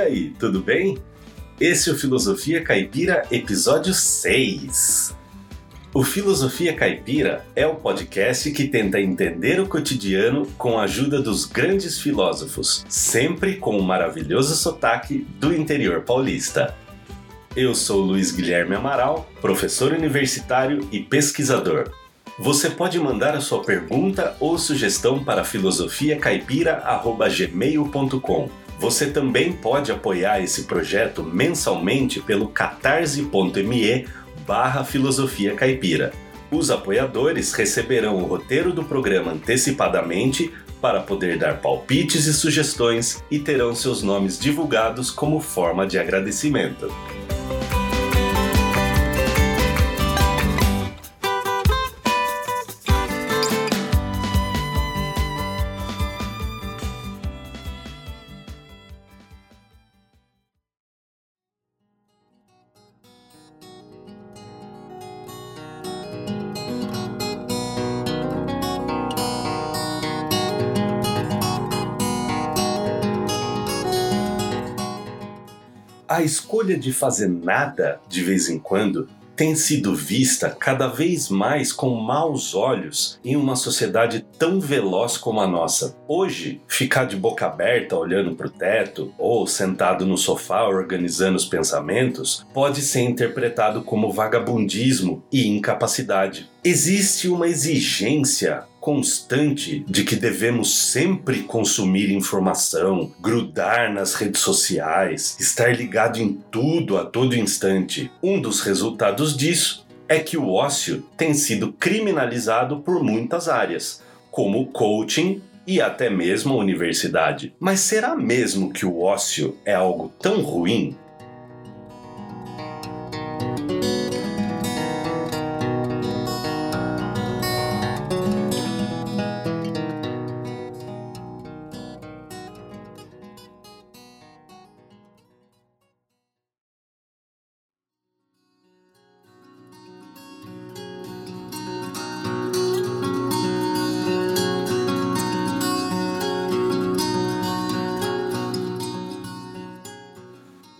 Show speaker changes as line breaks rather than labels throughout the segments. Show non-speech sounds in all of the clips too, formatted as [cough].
aí, tudo bem? Esse é o Filosofia Caipira, episódio 6. O Filosofia Caipira é o podcast que tenta entender o cotidiano com a ajuda dos grandes filósofos, sempre com o maravilhoso sotaque do interior paulista. Eu sou Luiz Guilherme Amaral, professor universitário e pesquisador. Você pode mandar a sua pergunta ou sugestão para filosofiacaipira.gmail.com. Você também pode apoiar esse projeto mensalmente pelo catarse.me barra filosofia caipira. Os apoiadores receberão o roteiro do programa antecipadamente para poder dar palpites e sugestões e terão seus nomes divulgados como forma de agradecimento. A escolha de fazer nada de vez em quando tem sido vista cada vez mais com maus olhos em uma sociedade tão veloz como a nossa. Hoje, ficar de boca aberta olhando para o teto ou sentado no sofá organizando os pensamentos pode ser interpretado como vagabundismo e incapacidade. Existe uma exigência constante de que devemos sempre consumir informação, grudar nas redes sociais, estar ligado em tudo a todo instante. Um dos resultados disso é que o ócio tem sido criminalizado por muitas áreas, como coaching e até mesmo a universidade. Mas será mesmo que o ócio é algo tão ruim?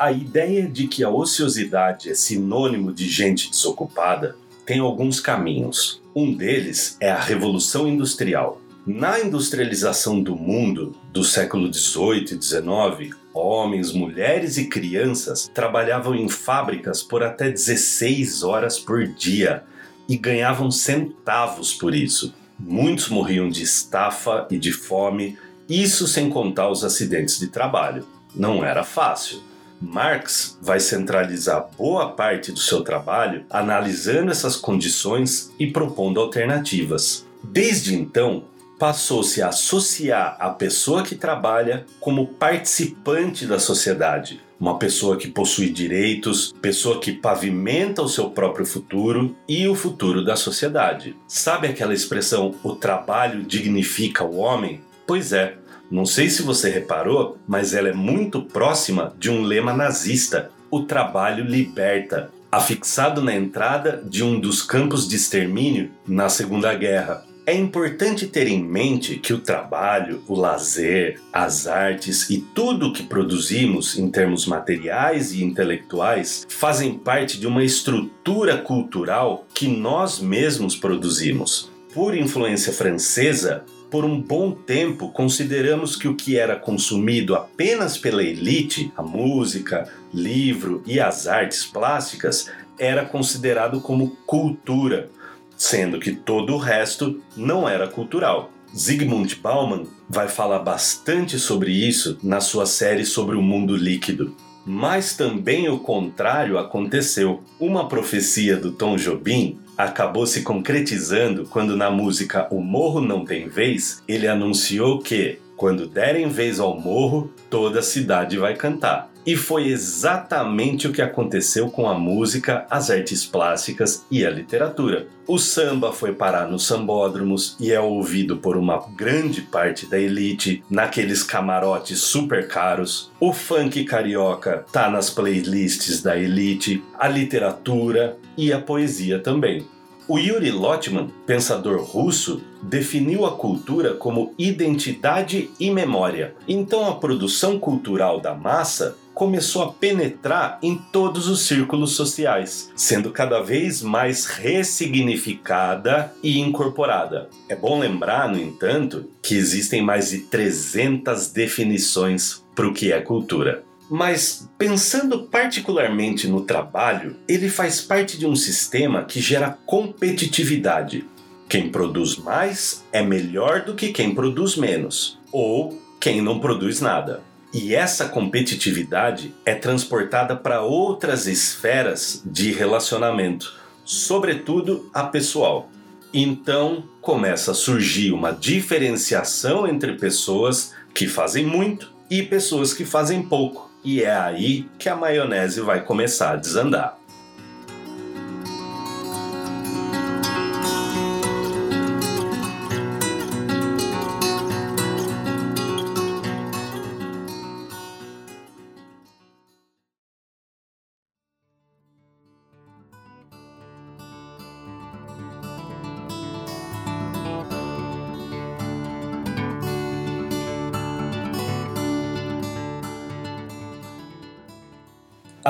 A ideia de que a ociosidade é sinônimo de gente desocupada tem alguns caminhos. Um deles é a Revolução Industrial. Na industrialização do mundo do século XVIII e XIX, homens, mulheres e crianças trabalhavam em fábricas por até 16 horas por dia e ganhavam centavos por isso. Muitos morriam de estafa e de fome, isso sem contar os acidentes de trabalho. Não era fácil. Marx vai centralizar boa parte do seu trabalho analisando essas condições e propondo alternativas. Desde então, passou-se a associar a pessoa que trabalha como participante da sociedade, uma pessoa que possui direitos, pessoa que pavimenta o seu próprio futuro e o futuro da sociedade. Sabe aquela expressão o trabalho dignifica o homem? Pois é, não sei se você reparou, mas ela é muito próxima de um lema nazista: o trabalho liberta, afixado na entrada de um dos campos de extermínio na Segunda Guerra. É importante ter em mente que o trabalho, o lazer, as artes e tudo o que produzimos em termos materiais e intelectuais fazem parte de uma estrutura cultural que nós mesmos produzimos. Por influência francesa, por um bom tempo consideramos que o que era consumido apenas pela elite, a música, livro e as artes plásticas, era considerado como cultura, sendo que todo o resto não era cultural. Zygmunt Bauman vai falar bastante sobre isso na sua série sobre o mundo líquido. Mas também o contrário aconteceu. Uma profecia do Tom Jobim acabou se concretizando quando na música O Morro Não Tem Vez ele anunciou que, quando derem vez ao morro, toda a cidade vai cantar. E foi exatamente o que aconteceu com a música, as artes plásticas e a literatura. O samba foi parar nos sambódromos e é ouvido por uma grande parte da elite naqueles camarotes super caros. O funk carioca tá nas playlists da elite, a literatura e a poesia também. O Yuri Lotman, pensador russo, definiu a cultura como identidade e memória. Então a produção cultural da massa começou a penetrar em todos os círculos sociais, sendo cada vez mais ressignificada e incorporada. É bom lembrar, no entanto, que existem mais de 300 definições para o que é cultura. Mas pensando particularmente no trabalho, ele faz parte de um sistema que gera competitividade. Quem produz mais é melhor do que quem produz menos, ou quem não produz nada. E essa competitividade é transportada para outras esferas de relacionamento, sobretudo a pessoal. Então começa a surgir uma diferenciação entre pessoas que fazem muito e pessoas que fazem pouco. E é aí que a maionese vai começar a desandar.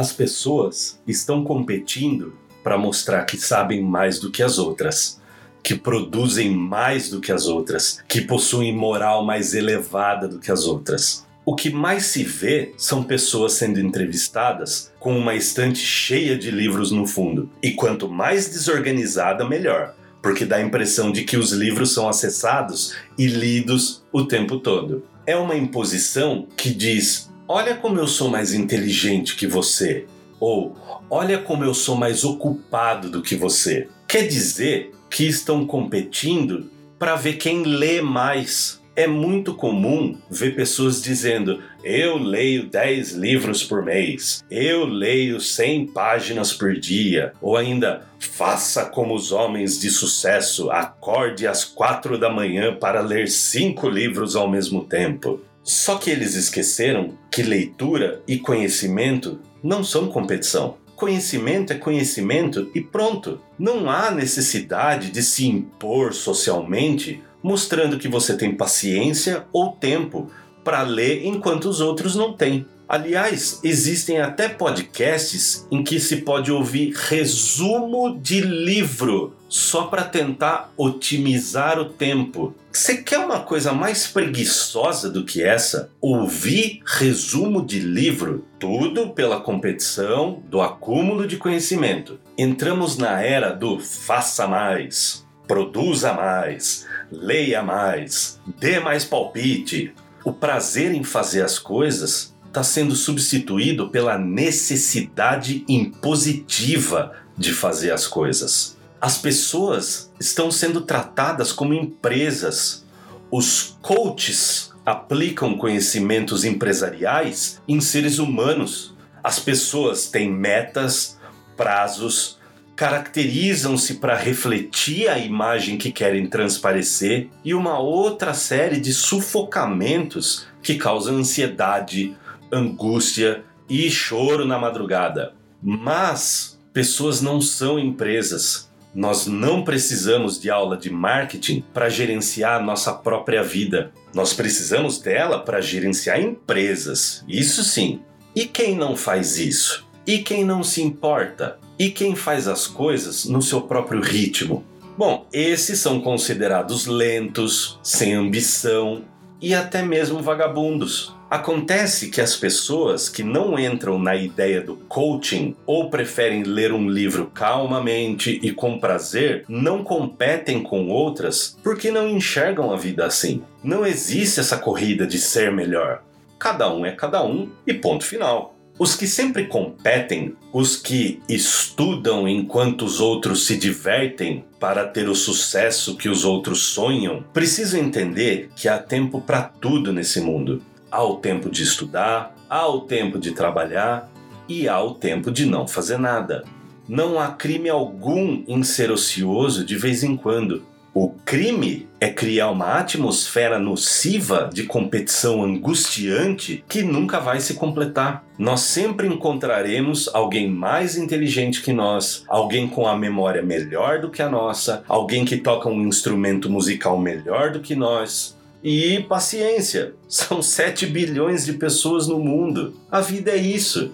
As pessoas estão competindo para mostrar que sabem mais do que as outras, que produzem mais do que as outras, que possuem moral mais elevada do que as outras. O que mais se vê são pessoas sendo entrevistadas com uma estante cheia de livros no fundo. E quanto mais desorganizada, melhor, porque dá a impressão de que os livros são acessados e lidos o tempo todo. É uma imposição que diz Olha como eu sou mais inteligente que você. Ou olha como eu sou mais ocupado do que você. Quer dizer que estão competindo para ver quem lê mais. É muito comum ver pessoas dizendo: Eu leio 10 livros por mês, eu leio 100 páginas por dia, ou ainda, faça como os homens de sucesso, acorde às 4 da manhã para ler 5 livros ao mesmo tempo. Só que eles esqueceram que leitura e conhecimento não são competição. Conhecimento é conhecimento e pronto. Não há necessidade de se impor socialmente mostrando que você tem paciência ou tempo para ler enquanto os outros não têm. Aliás, existem até podcasts em que se pode ouvir resumo de livro só para tentar otimizar o tempo. Você quer uma coisa mais preguiçosa do que essa? Ouvir resumo de livro? Tudo pela competição do acúmulo de conhecimento. Entramos na era do faça mais, produza mais, leia mais, dê mais palpite. O prazer em fazer as coisas está sendo substituído pela necessidade impositiva de fazer as coisas. As pessoas estão sendo tratadas como empresas. Os coaches aplicam conhecimentos empresariais em seres humanos. As pessoas têm metas, prazos, caracterizam-se para refletir a imagem que querem transparecer e uma outra série de sufocamentos que causam ansiedade, angústia e choro na madrugada. Mas pessoas não são empresas. Nós não precisamos de aula de marketing para gerenciar nossa própria vida. Nós precisamos dela para gerenciar empresas. Isso sim. E quem não faz isso? E quem não se importa? E quem faz as coisas no seu próprio ritmo? Bom, esses são considerados lentos, sem ambição e até mesmo vagabundos. Acontece que as pessoas que não entram na ideia do coaching ou preferem ler um livro calmamente e com prazer não competem com outras porque não enxergam a vida assim. Não existe essa corrida de ser melhor. Cada um é cada um e ponto final. Os que sempre competem, os que estudam enquanto os outros se divertem para ter o sucesso que os outros sonham, precisam entender que há tempo para tudo nesse mundo. Há o tempo de estudar, há o tempo de trabalhar e há o tempo de não fazer nada. Não há crime algum em ser ocioso de vez em quando. O crime é criar uma atmosfera nociva de competição angustiante que nunca vai se completar. Nós sempre encontraremos alguém mais inteligente que nós, alguém com a memória melhor do que a nossa, alguém que toca um instrumento musical melhor do que nós, E paciência, [laughs] são 7 bilhões de pessoas no mundo. A vida é isso.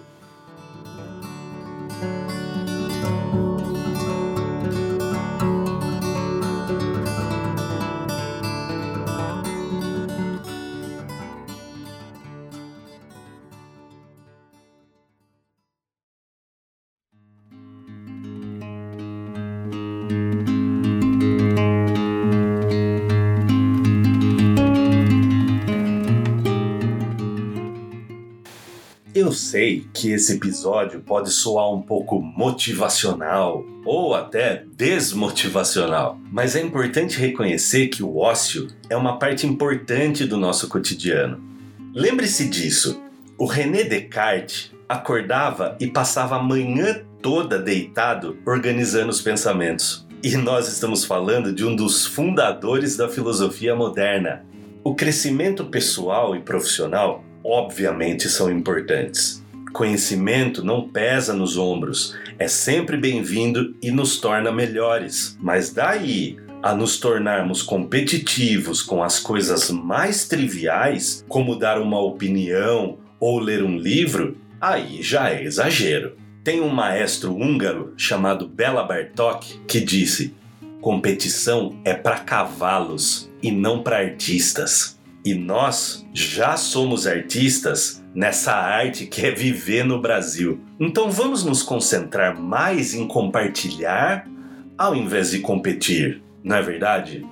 Eu sei que esse episódio pode soar um pouco motivacional ou até desmotivacional, mas é importante reconhecer que o ócio é uma parte importante do nosso cotidiano. Lembre-se disso. O René Descartes acordava e passava a manhã toda deitado organizando os pensamentos. E nós estamos falando de um dos fundadores da filosofia moderna. O crescimento pessoal e profissional obviamente são importantes. Conhecimento não pesa nos ombros, é sempre bem-vindo e nos torna melhores. Mas daí a nos tornarmos competitivos com as coisas mais triviais, como dar uma opinião ou ler um livro, aí já é exagero. Tem um maestro húngaro chamado Bela Bartok que disse: competição é para cavalos e não para artistas. E nós já somos artistas nessa arte que é viver no Brasil. Então vamos nos concentrar mais em compartilhar ao invés de competir, não é verdade?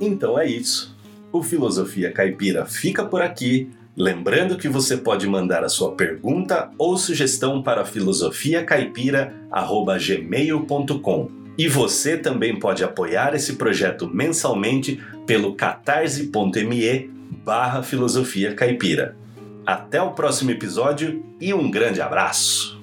Então é isso. O Filosofia Caipira fica por aqui. Lembrando que você pode mandar a sua pergunta ou sugestão para filosofiacaipira@gmail.com. E você também pode apoiar esse projeto mensalmente pelo catarse.me barra filosofia caipira. Até o próximo episódio e um grande abraço!